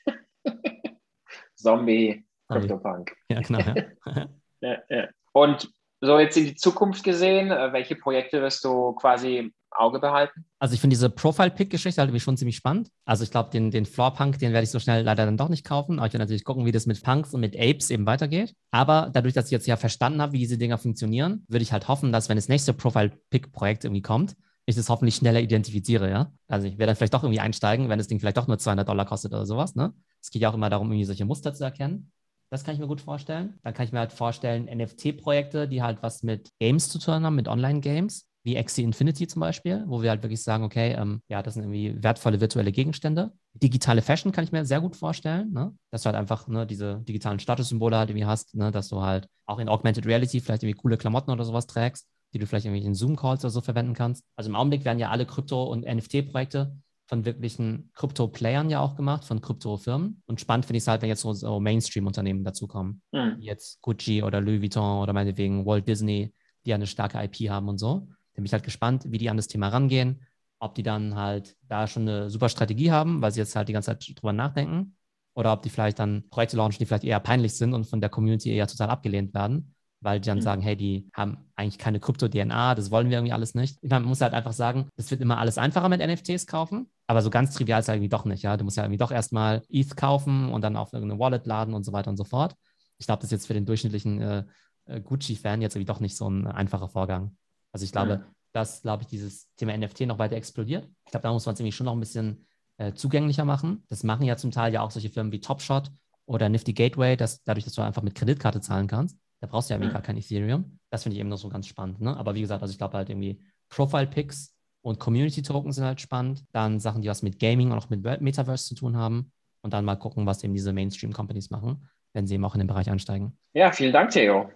Zombie, CryptoPunk. Ja, genau. Ja. ja. Und so jetzt in die Zukunft gesehen, äh, welche Projekte wirst du quasi Auge behalten? Also ich finde diese Profile-Pick-Geschichte halt schon ziemlich spannend. Also ich glaube, den, den Floor-Punk, den werde ich so schnell leider dann doch nicht kaufen. Aber ich werde natürlich gucken, wie das mit Punks und mit Apes eben weitergeht. Aber dadurch, dass ich jetzt ja verstanden habe, wie diese Dinger funktionieren, würde ich halt hoffen, dass wenn das nächste Profile-Pick-Projekt irgendwie kommt, ich das hoffentlich schneller identifiziere, ja. Also ich werde dann vielleicht doch irgendwie einsteigen, wenn das Ding vielleicht doch nur 200 Dollar kostet oder sowas, ne? Es geht ja auch immer darum, irgendwie solche Muster zu erkennen. Das kann ich mir gut vorstellen. Dann kann ich mir halt vorstellen, NFT-Projekte, die halt was mit Games zu tun haben, mit Online-Games wie Axie Infinity zum Beispiel, wo wir halt wirklich sagen, okay, ähm, ja, das sind irgendwie wertvolle virtuelle Gegenstände. Digitale Fashion kann ich mir sehr gut vorstellen, ne? dass du halt einfach ne, diese digitalen Statussymbole halt irgendwie hast, ne? dass du halt auch in Augmented Reality vielleicht irgendwie coole Klamotten oder sowas trägst, die du vielleicht irgendwie in Zoom-Calls oder so verwenden kannst. Also im Augenblick werden ja alle Krypto- und NFT-Projekte von wirklichen Krypto-Playern ja auch gemacht, von Krypto-Firmen. Und spannend finde ich es halt, wenn jetzt so, so Mainstream-Unternehmen dazukommen. Mhm. Jetzt Gucci oder Louis Vuitton oder meinetwegen Walt Disney, die ja eine starke IP haben und so. Da bin ich halt gespannt, wie die an das Thema rangehen, ob die dann halt da schon eine super Strategie haben, weil sie jetzt halt die ganze Zeit drüber nachdenken, oder ob die vielleicht dann Projekte launchen, die vielleicht eher peinlich sind und von der Community eher total abgelehnt werden, weil die dann mhm. sagen, hey, die haben eigentlich keine Krypto-DNA, das wollen wir irgendwie alles nicht. Ich meine, man muss halt einfach sagen, es wird immer alles einfacher mit NFTs kaufen, aber so ganz trivial ist es halt irgendwie doch nicht, ja. Du musst ja irgendwie doch erstmal ETH kaufen und dann auf irgendeine Wallet laden und so weiter und so fort. Ich glaube, das ist jetzt für den durchschnittlichen äh, äh Gucci-Fan jetzt irgendwie doch nicht so ein einfacher Vorgang. Also ich glaube, mhm. dass, glaube ich, dieses Thema NFT noch weiter explodiert. Ich glaube, da muss man es irgendwie schon noch ein bisschen äh, zugänglicher machen. Das machen ja zum Teil ja auch solche Firmen wie Topshot oder Nifty Gateway, dass, dadurch, dass du einfach mit Kreditkarte zahlen kannst. Da brauchst du ja mhm. gar kein Ethereum. Das finde ich eben noch so ganz spannend. Ne? Aber wie gesagt, also ich glaube halt irgendwie Profile-Picks und Community-Token sind halt spannend. Dann Sachen, die was mit Gaming und auch mit Metaverse zu tun haben. Und dann mal gucken, was eben diese Mainstream-Companies machen, wenn sie eben auch in den Bereich einsteigen. Ja, vielen Dank, Theo.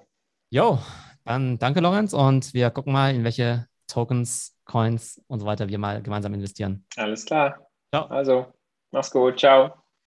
Jo, dann danke, Lorenz, und wir gucken mal, in welche Tokens, Coins und so weiter wir mal gemeinsam investieren. Alles klar. Ciao. Also, mach's gut. Ciao.